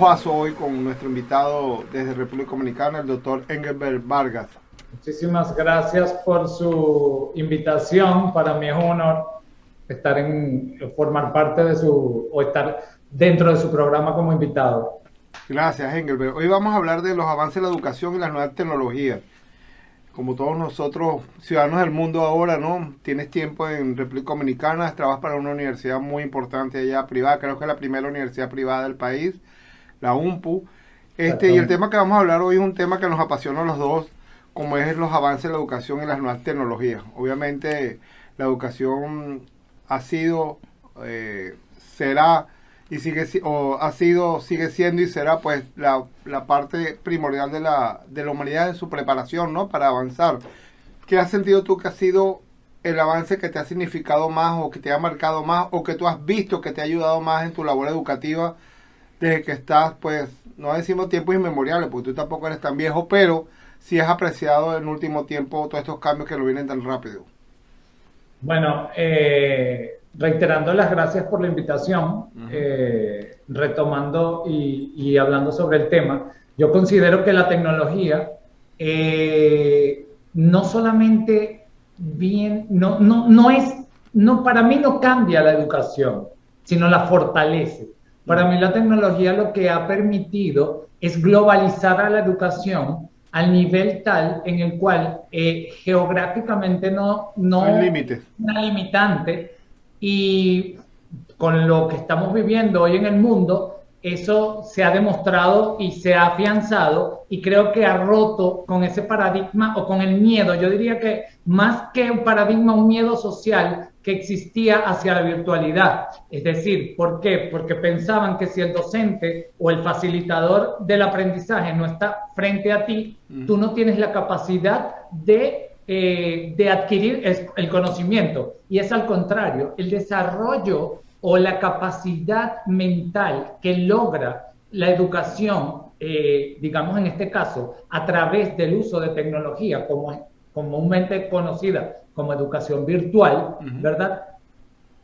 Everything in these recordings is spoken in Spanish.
lujazo hoy con nuestro invitado desde República Dominicana, el doctor Engelbert Vargas. Muchísimas gracias por su invitación. Para mí es un honor estar en formar parte de su o estar dentro de su programa como invitado. Gracias, Engelbert. Hoy vamos a hablar de los avances de la educación y las nuevas tecnologías. Como todos nosotros, ciudadanos del mundo ahora, ¿no? Tienes tiempo en República Dominicana, trabajas para una universidad muy importante allá privada, creo que es la primera universidad privada del país, la UMPU. Este, y el tema que vamos a hablar hoy es un tema que nos apasiona a los dos, como es los avances de la educación y las nuevas tecnologías. Obviamente la educación ha sido, eh, será y sigue o ha sido, sigue siendo y será pues la, la, parte primordial de la, de la humanidad en su preparación, ¿no? Para avanzar. ¿Qué has sentido tú que ha sido el avance que te ha significado más o que te ha marcado más o que tú has visto que te ha ayudado más en tu labor educativa desde que estás, pues, no decimos tiempos inmemoriales, porque tú tampoco eres tan viejo, pero sí has apreciado en último tiempo todos estos cambios que lo vienen tan rápido? Bueno, eh, reiterando las gracias por la invitación, eh, retomando y, hablando sobre el tema, yo considero que la tecnología eh, no solamente bien, no, no, no es, no, para mí no cambia la educación, sino la fortalece. Para mí la tecnología lo que ha permitido es globalizar a la educación al nivel tal en el cual eh, geográficamente no, no, hay límites. una limitante y con lo que estamos viviendo hoy en el mundo, eso se ha demostrado y se ha afianzado y creo que ha roto con ese paradigma o con el miedo. Yo diría que más que un paradigma, un miedo social que existía hacia la virtualidad. Es decir, ¿por qué? Porque pensaban que si el docente o el facilitador del aprendizaje no está frente a ti, tú no tienes la capacidad de eh, de adquirir el conocimiento. Y es al contrario, el desarrollo o la capacidad mental que logra la educación, eh, digamos en este caso, a través del uso de tecnología, como comúnmente conocida como educación virtual, ¿verdad?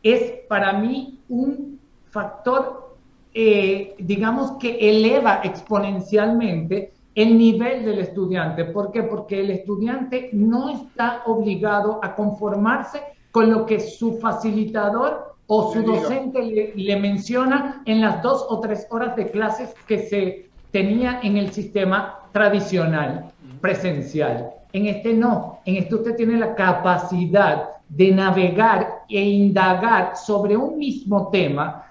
Es para mí un factor, eh, digamos, que eleva exponencialmente el nivel del estudiante. ¿Por qué? Porque el estudiante no está obligado a conformarse con lo que su facilitador o su docente le, menciona en las dos o tres horas de clases que se tenía en el sistema tradicional, presencial. En este no, en este usted tiene la capacidad de navegar e indagar sobre un mismo tema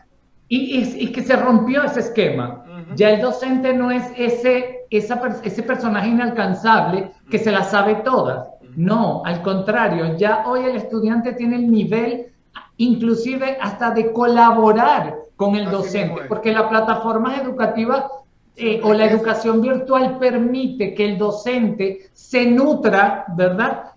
y, y que se rompió ese esquema. Ya el docente no es ese ese personaje inalcanzable que se la sabe todas. No, al contrario, ya hoy el estudiante tiene el nivel inclusive hasta de colaborar con el docente, porque la plataforma educativa eh, o la educación virtual permite que el docente se nutra, ¿verdad?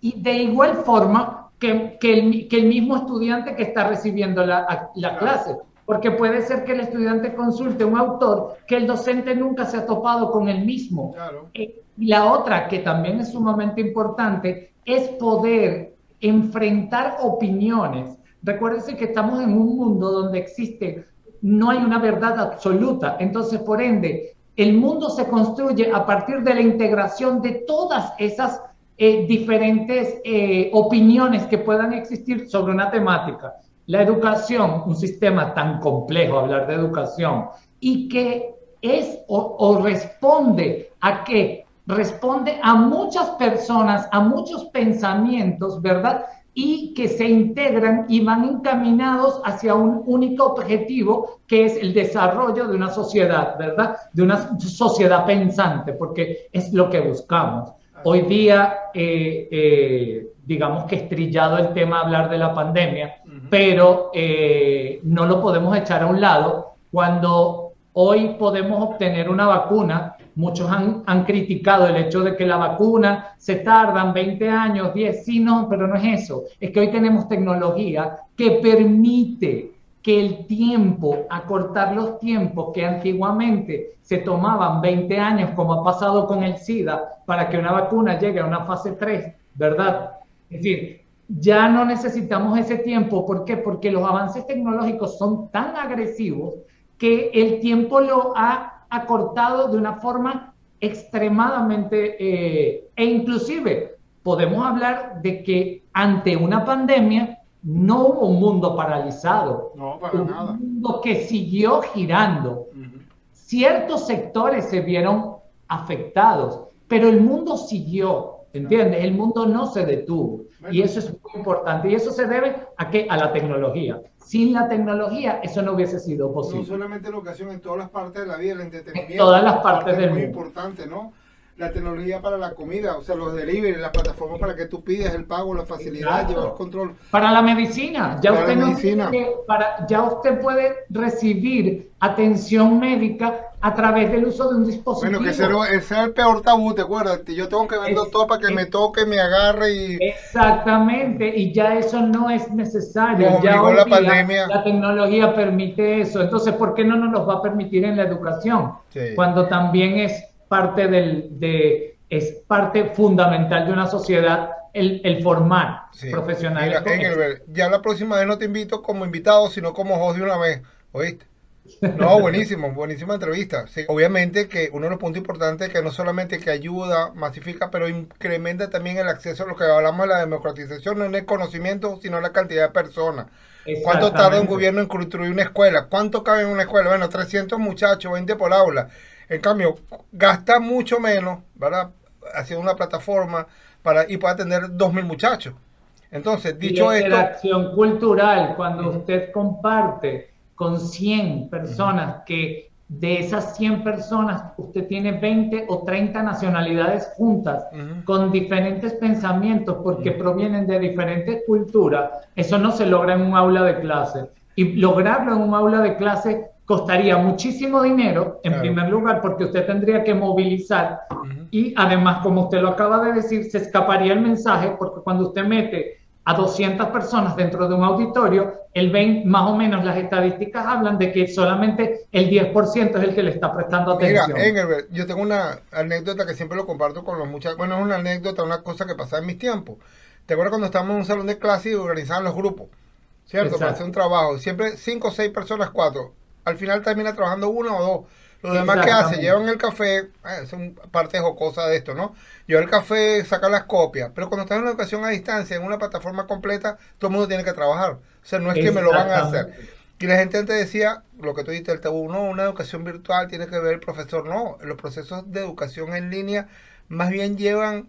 Y de igual forma que, que, el, que, el, mismo estudiante que está recibiendo la, la clase. Porque puede ser que el estudiante consulte un autor que el docente nunca se ha topado con el mismo. Eh, y la otra, que también es sumamente importante, es poder enfrentar opiniones. Recuérdense que estamos en un mundo donde existe, no hay una verdad absoluta. Entonces, por ende, el mundo se construye a partir de la integración de todas esas eh, diferentes eh, opiniones que puedan existir sobre una temática la educación, un sistema tan complejo, hablar de educación, y que es o, responde a qué? Responde a muchas personas, a muchos pensamientos, ¿verdad? Y que se integran y van encaminados hacia un único objetivo, que es el desarrollo de una sociedad, ¿verdad? De una sociedad pensante, porque es lo que buscamos. Hoy día, eh, eh, digamos que estrillado el tema hablar de la pandemia, pero eh, no lo podemos echar a un lado cuando hoy podemos obtener una vacuna. Muchos han, han criticado el hecho de que la vacuna se tardan 20 años, 10, sí, no, pero no es eso. Es que hoy tenemos tecnología que permite que el tiempo, acortar los tiempos que antiguamente se tomaban 20 años, como ha pasado con el SIDA, para que una vacuna llegue a una fase 3, ¿verdad? Es decir, ya no necesitamos ese tiempo. ¿Por qué? Porque los avances tecnológicos son tan agresivos que el tiempo lo ha acortado de una forma extremadamente, eh, e inclusive podemos hablar de que ante una pandemia no hubo un mundo paralizado, no, para un nada. mundo que siguió girando. Ciertos sectores se vieron afectados, pero el mundo siguió, ¿entiendes? El mundo no se detuvo. Y eso es muy importante. Y eso se debe a qué? A la tecnología. Sin la tecnología eso no hubiese sido posible. No solamente en educación, en todas las partes de la vida, el entretenimiento. En todas las partes parte del muy mundo. importante, ¿no? La tecnología para la comida, o sea, los delivery, las plataformas para que tú pidas el pago, la facilidad, Exacto. llevar el control. Para la medicina, ya Para usted la no medicina. tiene que- para, ya usted puede recibir atención médica a través del uso de un dispositivo. Bueno, que ese ese era el peor tabú, ¿te acuerdas? Que Yo tengo que ver Es- doctor para que me toque, me agarre y... Exactamente, y ya eso no es necesario. Como ya hoy la día pandemia. La tecnología permite eso. Entonces, ¿por qué no nos los va a permitir en la educación? Sí. Cuando también es parte del, de, es parte fundamental de una sociedad el, el formar Sí. profesionales. Mira. Engelbert, ya la próxima vez no te invito como invitado, sino como host de una vez, ¿oíste? No, buenísimo, buenísima entrevista. Sí, obviamente que uno de los puntos importantes es que no solamente que ayuda, masifica, pero incrementa también el acceso a lo que hablamos de la democratización, no en el conocimiento, sino en la cantidad de personas. ¿Cuánto tarda un gobierno en construir una escuela? ¿Cuánto cabe en una escuela? Bueno, 300 muchachos, 20 por aula. En cambio, gasta mucho menos, ¿verdad? Haciendo una plataforma para y puede atender 2.000 muchachos. Entonces, Y dicho la esto, interacción cultural, cuando usted comparte con 100 personas, que de esas 100 personas usted tiene 20 o 30 nacionalidades juntas, Ujú. con diferentes pensamientos, porque Ujú. provienen de diferentes culturas, eso no se logra en un aula de clase. Y lograrlo en un aula de clase costaría muchísimo dinero, en Claro. primer lugar, porque usted tendría que movilizar Ujú. y además, como usted lo acaba de decir, se escaparía el mensaje porque cuando usted mete a 200 personas dentro de un auditorio, el 20, más o menos las estadísticas hablan de que solamente el 10% es el que le está prestando Mira, atención. Engelbert, yo tengo una anécdota que siempre lo comparto con los muchachos. Bueno, es una anécdota, una cosa que pasaba en mis tiempos. ¿Te acuerdas cuando estábamos en un salón de clase y organizaban los grupos? ¿Cierto? Para Exacto. hacer un trabajo. Siempre cinco o seis personas, cuatro. Al final termina trabajando uno o dos. Los demás, ¿qué hacen? Exactamente. Llevan el café, eh, son parte jocosa de esto, ¿no? Llevan el café, sacan las copias. Pero cuando estás en una educación a distancia, en una plataforma completa, todo el mundo tiene que trabajar. O sea, no es que me lo van a hacer. Y la gente antes decía, lo que tú dijiste, el tabú, no, una educación virtual tiene que ver el profesor. No, los procesos de educación en línea más bien llevan,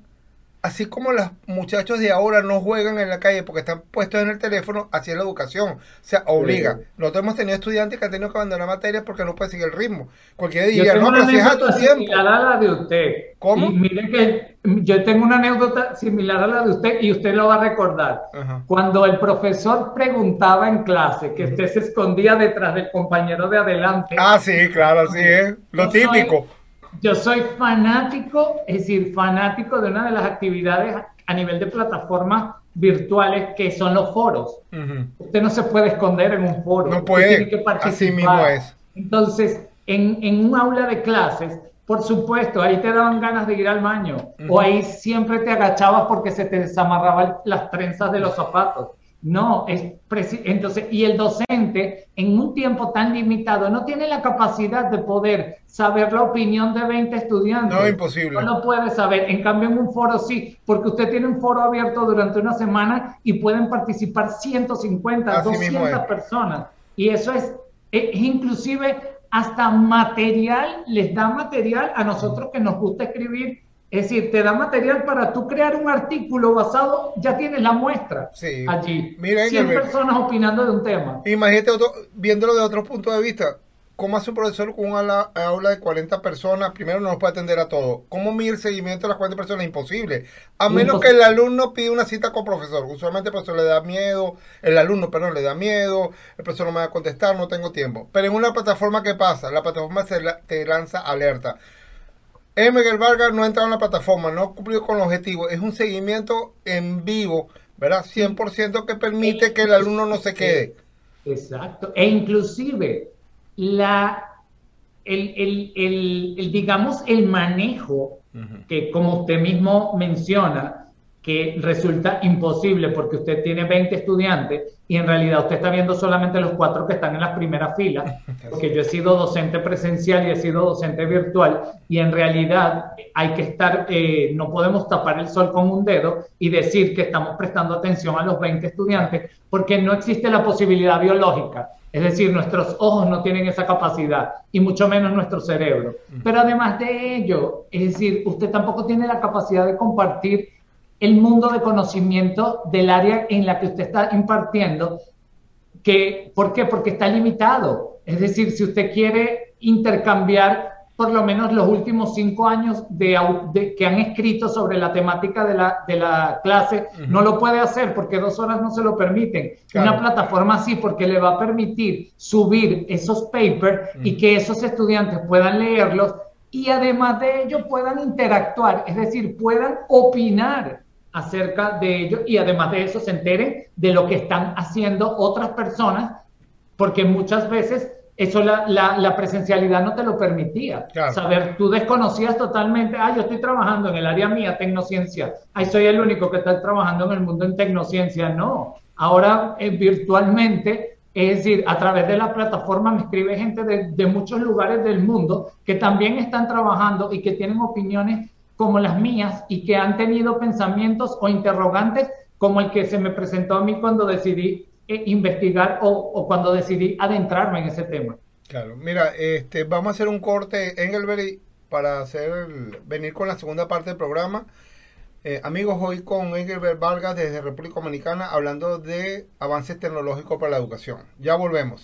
así como los muchachos de ahora no juegan en la calle porque están puestos en el teléfono, así es la educación. O sea, obliga. Nosotros hemos tenido estudiantes que han tenido que abandonar materias porque no pueden seguir el ritmo. Cualquiera diría, no, pero si es a tu anécdota tiempo. similar a la de usted. ¿Cómo? Y mire que yo tengo una anécdota similar a la de usted y usted lo va a recordar. Ajá. Cuando el profesor preguntaba en clase que usted se escondía detrás del compañero de adelante. Ah, sí, claro, así es. Lo soy- típico. Yo soy fanático, es decir, fanático de una de las actividades a nivel de plataformas virtuales que son los foros. Usted no se puede esconder en un foro. No usted puede. tiene que Así mismo es. Entonces, en, en un aula de clases, por supuesto, ahí te daban ganas de ir al baño. O ahí siempre te agachabas porque se te desamarraban las trenzas de los zapatos. No, es entonces, y el docente en un tiempo tan limitado no tiene la capacidad de poder saber la opinión de 20 estudiantes. No, imposible. No lo puede saber. En cambio, en un foro sí, porque usted tiene un foro abierto durante una semana y pueden participar 150, Así mismo 200 es. personas. Y eso es, es inclusive hasta material, les da material a nosotros que nos gusta escribir. Es decir, te da material para tú crear un artículo basado, ya tienes la muestra Sí. allí. Mira, 100 Engelbert. personas opinando de un tema. Imagínate otro, viéndolo de otro punto de vista. ¿Cómo hace un profesor con una aula, de 40 personas? Primero no nos puede atender a todos. ¿Cómo mide el seguimiento de las 40 personas? Imposible. A menos que el alumno pida una cita con profesor. Usualmente el profesor le da miedo, el alumno, perdón, le da miedo, el profesor no me va a contestar, no tengo tiempo. Pero en una plataforma, ¿qué pasa? La plataforma se la- te lanza alerta. M. Miguel Vargas no ha entrado en la plataforma, no ha cumplido con el objetivo. Es un seguimiento en vivo, ¿verdad? 100% que permite que el alumno no se quede. Exacto. E inclusive la, el, el- el- el, digamos, el manejo que como usted mismo menciona, que resulta imposible porque usted tiene 20 estudiantes y en realidad usted está viendo solamente los cuatro que están en las primeras filas, porque yo he sido docente presencial y he sido docente virtual y en realidad hay que estar, eh, no podemos tapar el sol con un dedo y decir que estamos prestando atención a los 20 estudiantes porque no existe la posibilidad biológica. Es decir, nuestros ojos no tienen esa capacidad y mucho menos nuestro cerebro. Pero además de ello, es decir, usted tampoco tiene la capacidad de compartir el mundo de conocimiento del área en la que usted está impartiendo. Que, ¿Por qué? Porque está limitado. Es decir, si usted quiere intercambiar por lo menos los últimos cinco años de, que han escrito sobre la temática de la, de la clase, no lo puede hacer porque dos horas no se lo permiten. Una plataforma así porque le va a permitir subir esos papers y que esos estudiantes puedan leerlos y además de ello puedan interactuar, es decir, puedan opinar acerca de ello y además de eso se enteren de lo que están haciendo otras personas, porque muchas veces eso la, la, presencialidad no te lo permitía. Saber, tú desconocías totalmente, ah, yo estoy trabajando en el área mía, tecnociencia, ahí soy el único que está trabajando en el mundo en tecnociencia. No, ahora eh, virtualmente, es decir, a través de la plataforma me escribe gente de, de muchos lugares del mundo que también están trabajando y que tienen opiniones como las mías y que han tenido pensamientos o interrogantes como el que se me presentó a mí cuando decidí eh, investigar o, cuando decidí adentrarme en ese tema. Claro, mira, este, vamos a hacer un corte, Engelberg, para hacer venir con la segunda parte del programa. Eh, amigos, hoy con Engelbert Vargas desde República Dominicana hablando de avances tecnológicos para la educación. Ya volvemos.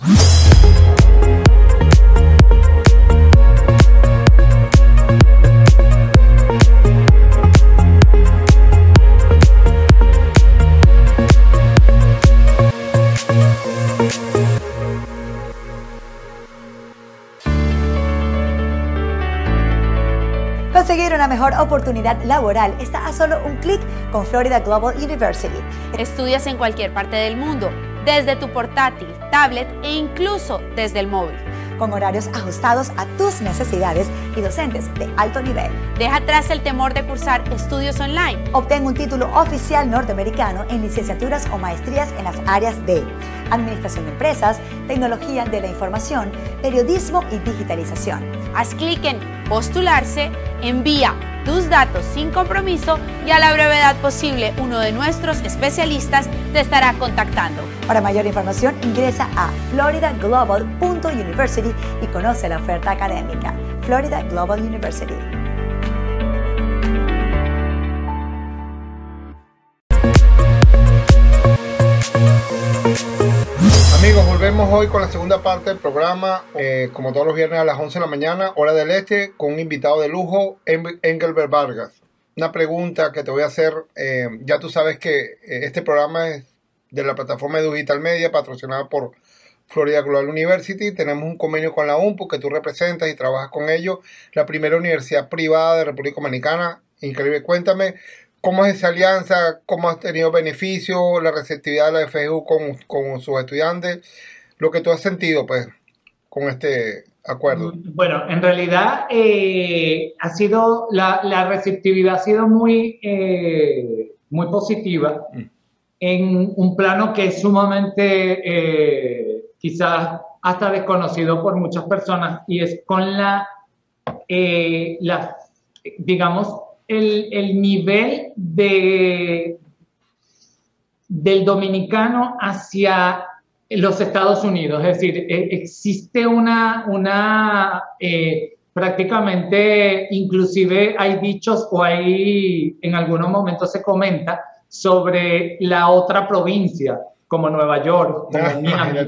Una mejor oportunidad laboral está a solo un clic con Florida Global University. Estudias en cualquier parte del mundo, desde tu portátil, tablet e incluso desde el móvil. Con horarios ajustados a tus necesidades y docentes de alto nivel. Deja atrás el temor de cursar estudios online. Obtén un título oficial norteamericano en licenciaturas o maestrías en las áreas de Administración de Empresas, Tecnología de la Información, Periodismo y Digitalización. Haz clic en Postularse, envía tus datos sin compromiso y a la brevedad posible uno de nuestros especialistas te estará contactando. Para mayor información ingresa a floridaglobal.university y conoce la oferta académica. Florida Global University. Hoy con la segunda parte del programa, eh, como todos los viernes a las 11 de la mañana, hora del este, con un invitado de lujo, Engelbert Vargas. Una pregunta que te voy a hacer, eh, ya tú sabes que eh, este programa es de la plataforma Digital Media, patrocinada por Florida Global University. Tenemos un convenio con la UMPU que tú representas y trabajas con ellos, la primera universidad privada de República Dominicana. Increíble, cuéntame ¿Cómo es esa alianza? ¿Cómo has tenido beneficio? ¿La receptividad de la FGU con sus estudiantes? Lo que tú has sentido, pues, con este acuerdo. Bueno, en realidad eh, ha sido, la, la, receptividad ha sido muy, eh, muy positiva mm. en un plano que es sumamente eh, quizás hasta desconocido por muchas personas y es con la, la digamos, el, nivel de, del dominicano hacia los Estados Unidos. Es decir, e, existe una, una eh, prácticamente, inclusive hay dichos o hay, en algunos momentos se comenta sobre la otra provincia, como Nueva York, como ah, Miami,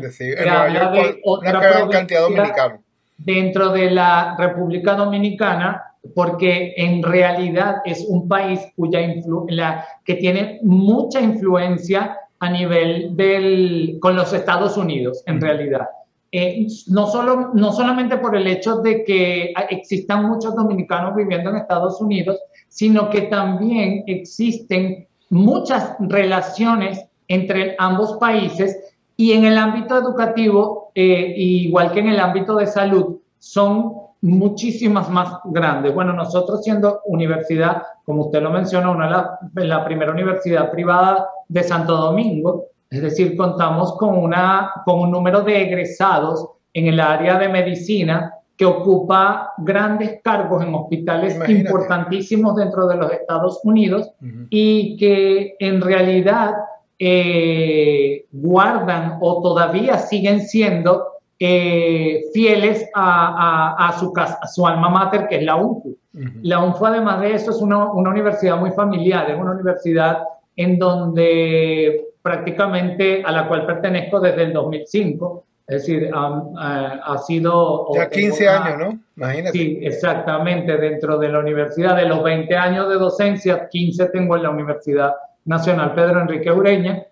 otra cantidad dominicana. Dentro de la República Dominicana porque en realidad es un país cuya la, que tiene mucha influencia a nivel del, con los Estados Unidos, en realidad. Eh, no, solo, no solamente por el hecho de que existan muchos dominicanos viviendo en Estados Unidos, sino que también existen muchas relaciones entre ambos países y en el ámbito educativo, eh, igual que en el ámbito de salud, son muchísimas más grandes. Bueno, nosotros siendo universidad, como usted lo mencionó, una la, la primera universidad privada de Santo Domingo, es decir, contamos con, una, con un número de egresados en el área de medicina que ocupa grandes cargos en hospitales importantísimos dentro de los Estados Unidos y que en realidad eh, guardan o todavía siguen siendo eh, fieles a, su casa, a su alma mater, que es la UNFU. La UNFU, además de eso, es una, una universidad muy familiar, es una universidad en donde prácticamente a la cual pertenezco desde el 2005 es decir, ha sido... Ya 15 años, ¿no? Imagínate. Sí, exactamente, dentro de la universidad. De los 20 años de docencia, 15 tengo en la Universidad Nacional Pedro Enrique Ureña.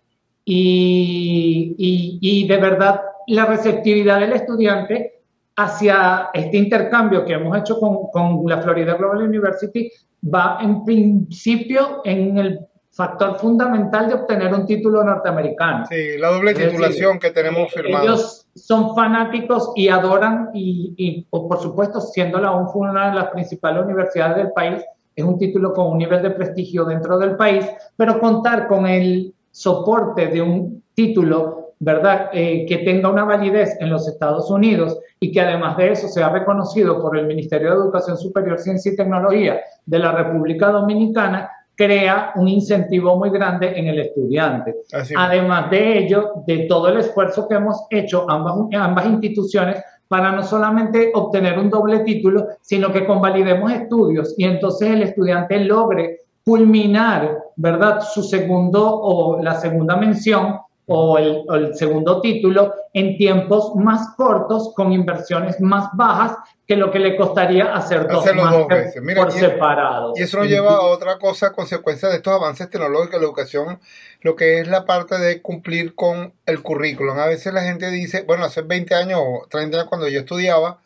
Y, y, y de verdad, la receptividad del estudiante hacia este intercambio que hemos hecho con, con la Florida Global University va en principio en el factor fundamental de obtener un título norteamericano. Sí, la doble titulación que tenemos firmada. Ellos son fanáticos y adoran, y, por supuesto, siendo la UNFU una de las principales universidades del país, es un título con un nivel de prestigio dentro del país, pero contar con el soporte de un título, ¿verdad?, eh, que tenga una validez en los Estados Unidos y que además de eso sea reconocido por el Ministerio de Educación Superior, Ciencia y Tecnología de la República Dominicana, crea un incentivo muy grande en el estudiante. Además de ello, de todo el esfuerzo que hemos hecho ambas, ambas instituciones para no solamente obtener un doble título, sino que convalidemos estudios y entonces el estudiante logre culminar, ¿verdad?, su segundo o la segunda mención o el, segundo título en tiempos más cortos con inversiones más bajas que lo que le costaría hacer dos, veces por separado. Y eso nos lleva a otra cosa, consecuencia de estos avances tecnológicos de la educación, lo que es la parte de cumplir con el currículum. A veces la gente dice, bueno, hace 20 años o 30 años cuando yo estudiaba,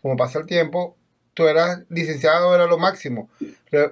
como pasa el tiempo, tú eras licenciado, era lo máximo.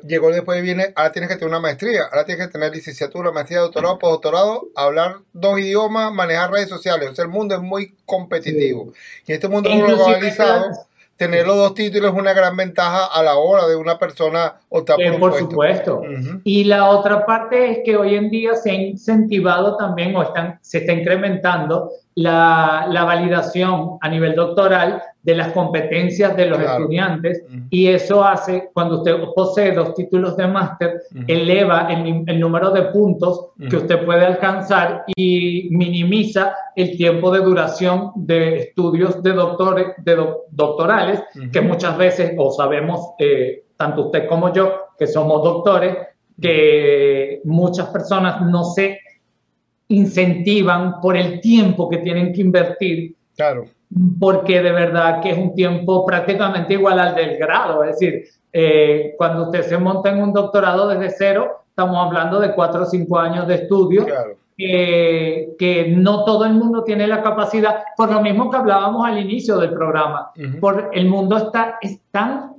llegó después viene, ahora tienes que tener una maestría, ahora tienes que tener licenciatura, maestría, doctorado, postdoctorado, hablar dos idiomas, manejar redes sociales. O sea, el mundo es muy competitivo. Y en este mundo globalizado tener los dos títulos es una gran ventaja a la hora de una persona optar por, por supuesto. Y la otra parte es que hoy en día se ha incentivado también o están, se está incrementando la, la validación a nivel doctoral de las competencias de los estudiantes y eso hace, cuando usted posee dos títulos de máster, eleva el, el, número de puntos que usted puede alcanzar y minimiza el tiempo de duración de estudios de, doctores, de doctorales, que muchas veces, o sabemos, eh, tanto usted como yo, que somos doctores, que muchas personas no se incentivan por el tiempo que tienen que invertir. Claro. porque de verdad que es un tiempo prácticamente igual al del grado, es decir, eh, cuando usted se monta en un doctorado desde cero, estamos hablando de cuatro o cinco años de estudio, que no todo el mundo tiene la capacidad, por lo mismo que hablábamos al inicio del programa, por el mundo está es tan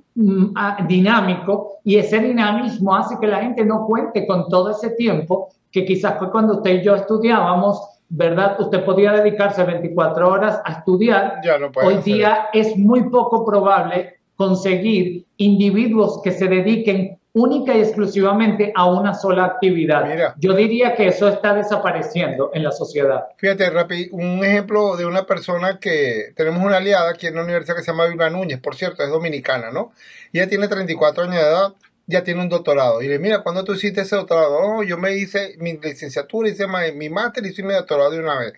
dinámico y ese dinamismo hace que la gente no cuente con todo ese tiempo que quizás fue cuando usted y yo estudiábamos ¿verdad? Usted podía dedicarse 24 horas a estudiar. Hoy día es muy poco probable conseguir individuos que se dediquen única y exclusivamente a una sola actividad. Yo diría que eso está desapareciendo en la sociedad. Fíjate, Rapi, un ejemplo de una persona que tenemos una aliada aquí en la universidad que se llama Vilma Núñez, por cierto, es dominicana, ¿no? Ella tiene 34 años de edad, ya tiene un doctorado. Y le mira, ¿cuándo tú hiciste ese doctorado? Oh, yo me hice mi licenciatura, hice mi máster y hice mi doctorado de una vez.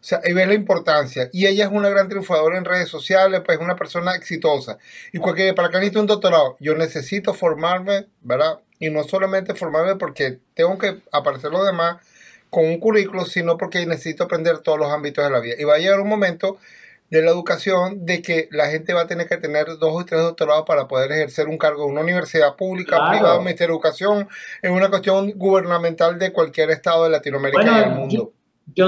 O sea, y ves la importancia. Y ella es una gran triunfadora en redes sociales, pues es una persona exitosa. Y cualquier, para que necesite un doctorado, yo necesito formarme, ¿verdad? Y no solamente formarme porque tengo que aparecer los demás con un currículo, sino porque necesito aprender todos los ámbitos de la vida. Y va a llegar un momento de la educación de que la gente va a tener que tener dos o tres doctorados para poder ejercer un cargo en una universidad pública, privada, un ministerio de educación, es una cuestión gubernamental de cualquier estado de Latinoamérica y del mundo. Yo,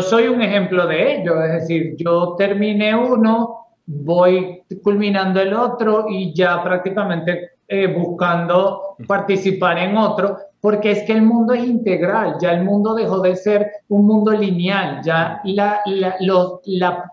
soy un ejemplo de ello, es decir, yo terminé uno, voy culminando el otro y ya prácticamente eh, buscando participar en otro, porque es que el mundo es integral, ya el mundo dejó de ser un mundo lineal, ya la, la, los, la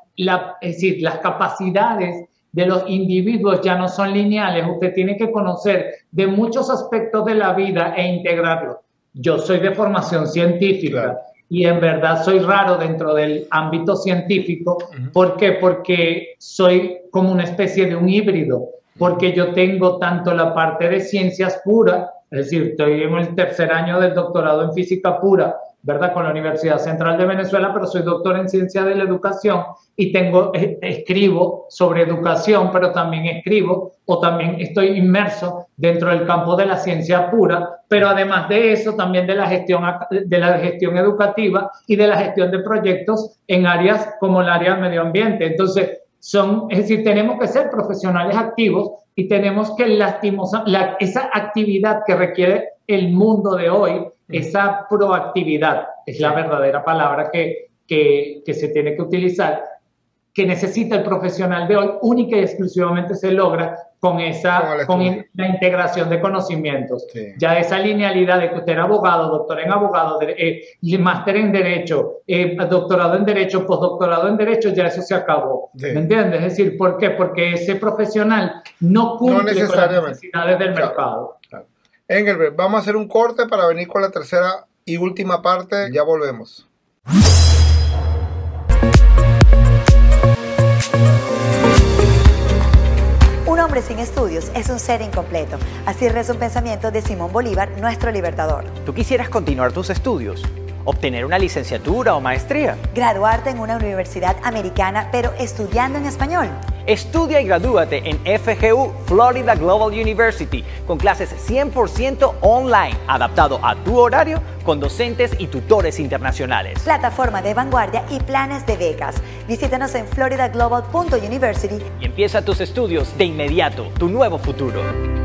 es decir, las capacidades de los individuos ya no son lineales. Usted tiene que conocer de muchos aspectos de la vida e integrarlos. Yo soy de formación científica y en verdad soy raro dentro del ámbito científico. ¿Por qué? Porque soy como una especie de un híbrido, porque yo tengo tanto la parte de ciencias puras, es decir, estoy en el tercer año del doctorado en física pura, ¿verdad? Con la Universidad Central de Venezuela, pero soy doctor en ciencia de la educación y tengo, eh, escribo sobre educación, pero también escribo o también estoy inmerso dentro del campo de la ciencia pura, pero además de eso, también de la gestión, de la gestión educativa y de la gestión de proyectos en áreas como el área del medio ambiente. Entonces, son, es decir, tenemos que ser profesionales activos y tenemos que lastimosar esa actividad que requiere el mundo de hoy, esa proactividad es la verdadera palabra que, que, que, se tiene que utilizar, que necesita el profesional de hoy, única y exclusivamente se logra con esa con, la integración de conocimientos. Ya esa linealidad de que usted era abogado, doctor en abogado, eh, máster en derecho, eh, doctorado en derecho, postdoctorado en derecho, ya eso se acabó. ¿Me entiendes? Es decir, ¿por qué? Porque ese profesional no cumple con las necesidades del mercado. Engelbert, vamos a hacer un corte para venir con la tercera y última parte. Ya volvemos. Un hombre sin estudios es un ser incompleto. Así reza un pensamiento de Simón Bolívar, nuestro libertador. ¿Tú quisieras continuar tus estudios? Obtener una licenciatura o maestría. Graduarte en una universidad americana, pero estudiando en español. Estudia y gradúate en FGU Florida Global University con clases 100% online, adaptado a tu horario con docentes y tutores internacionales. Plataforma de vanguardia y planes de becas. Visítanos en floridaglobal.university y empieza tus estudios de inmediato, tu nuevo futuro.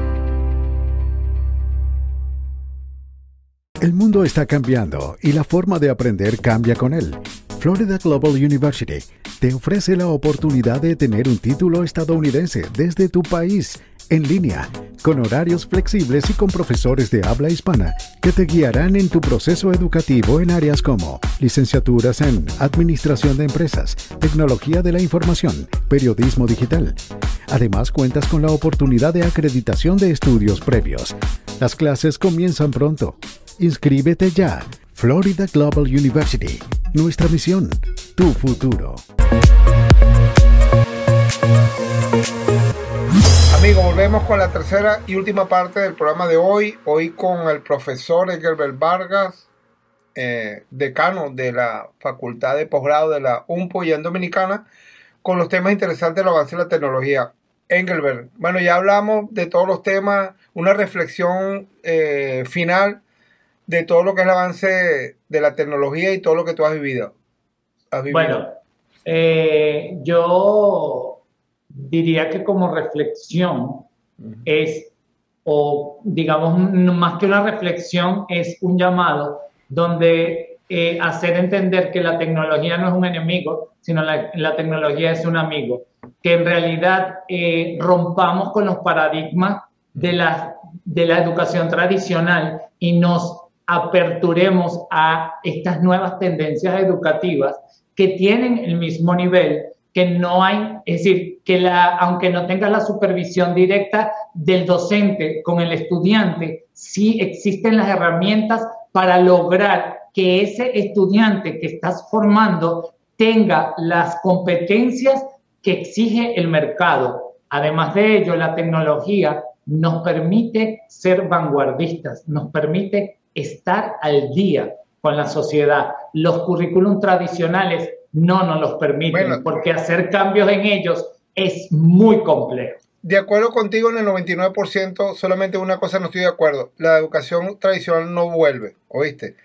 El mundo está cambiando y la forma de aprender cambia con él. Florida Global University te ofrece la oportunidad de tener un título estadounidense desde tu país, en línea, con horarios flexibles y con profesores de habla hispana que te guiarán en tu proceso educativo en áreas como licenciaturas en Administración de Empresas, Tecnología de la Información, Periodismo Digital. Además, cuentas con la oportunidad de acreditación de estudios previos. Las clases comienzan pronto. Inscríbete ya. Florida Global University. Nuestra misión, tu futuro. Amigos, volvemos con la tercera y última parte del programa de hoy. Hoy con el profesor Engelbert Vargas, eh, decano de la Facultad de Posgrado de la UMPO y en Dominicana, con los temas interesantes del avance de la tecnología. Engelbert, bueno, ya hablamos de todos los temas, una reflexión eh, final de todo lo que es el avance de la tecnología y todo lo que tú has vivido. Bueno, eh, yo diría que como reflexión es, o digamos, más que una reflexión, es un llamado donde eh, hacer entender que la tecnología no es un enemigo, sino la, la tecnología es un amigo. Que en realidad eh, rompamos con los paradigmas de la, de la educación tradicional y nos aperturemos a estas nuevas tendencias educativas que tienen el mismo nivel, que no hay, es decir, que la, aunque no tenga la supervisión directa del docente con el estudiante, sí existen las herramientas para lograr que ese estudiante que estás formando tenga las competencias que exige el mercado. Además de ello, la tecnología nos permite ser vanguardistas, nos permite estar al día con la sociedad. Los currículum tradicionales no nos los permiten porque hacer cambios en ellos es muy complejo. De acuerdo contigo en el 99%, solamente una cosa no estoy de acuerdo. La educación tradicional no vuelve, ¿oíste?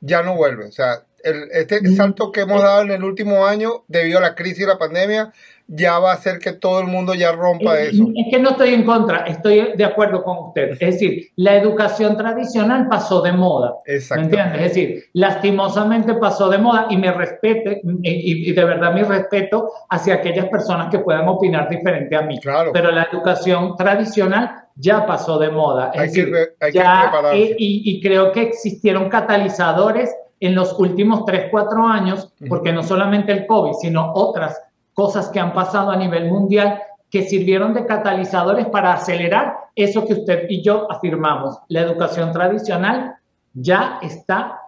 Ya no vuelve. O sea, el, este mm. salto que hemos dado en el último año debido a la crisis y la pandemia ya va a hacer que todo el mundo ya rompa eso. Es que no estoy en contra, estoy de acuerdo con usted. Es decir, la educación tradicional pasó de moda. ¿Me entiendes? Es decir, lastimosamente pasó de moda y me respete, y, de verdad mi respeto hacia aquellas personas que puedan opinar diferente a mí. Claro. Pero la educación tradicional ya pasó de moda. Es hay decir, que, hay ya, que y, y creo que existieron catalizadores en los últimos 3, 4 años, porque no solamente el COVID, sino otras cosas que han pasado a nivel mundial que sirvieron de catalizadores para acelerar eso que usted y yo afirmamos. La educación tradicional ya está,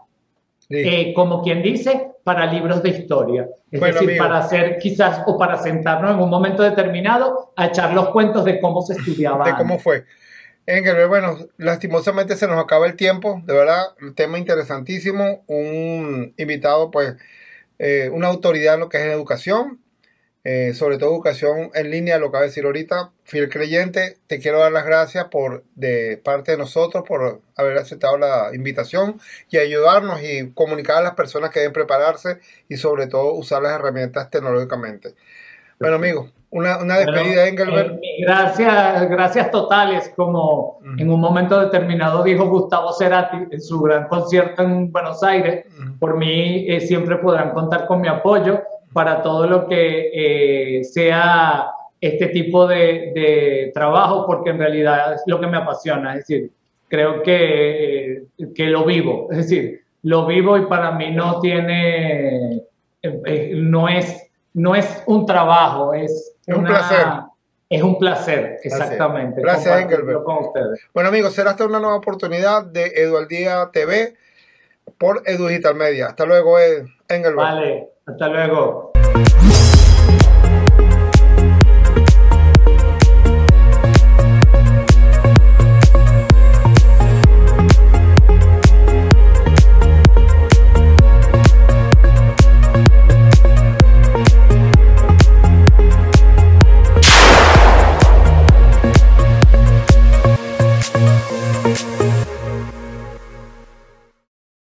eh, como quien dice, para libros de historia. Es decir, para hacer quizás o para sentarnos en un momento determinado a echar los cuentos de cómo se estudiaba. De cómo fue. Engel, bueno, lastimosamente se nos acaba el tiempo, de verdad, un tema interesantísimo, un invitado, pues, eh, una autoridad en lo que es educación, eh, sobre todo educación en línea, lo que va a decir ahorita, fiel creyente, te quiero dar las gracias por de parte de nosotros por haber aceptado la invitación y ayudarnos y comunicar a las personas que deben prepararse y sobre todo usar las herramientas tecnológicamente. Bueno, amigos, una, una despedida, Engelbert. Eh, gracias, gracias totales, como en un momento determinado dijo Gustavo Cerati en su gran concierto en Buenos Aires. Por mí eh, siempre podrán contar con mi apoyo para todo lo que eh, sea este tipo de, trabajo, porque en realidad es lo que me apasiona, es decir, creo que, que lo vivo, es decir, lo vivo y para mí no tiene, no es, no es un trabajo, es es un placer. Es un placer, exactamente. Gracias, Engelbert. Bueno, amigos, será hasta una nueva oportunidad de Edualdía TV por Edu Digital Media. Hasta luego, Engelbert. Vale, hasta luego.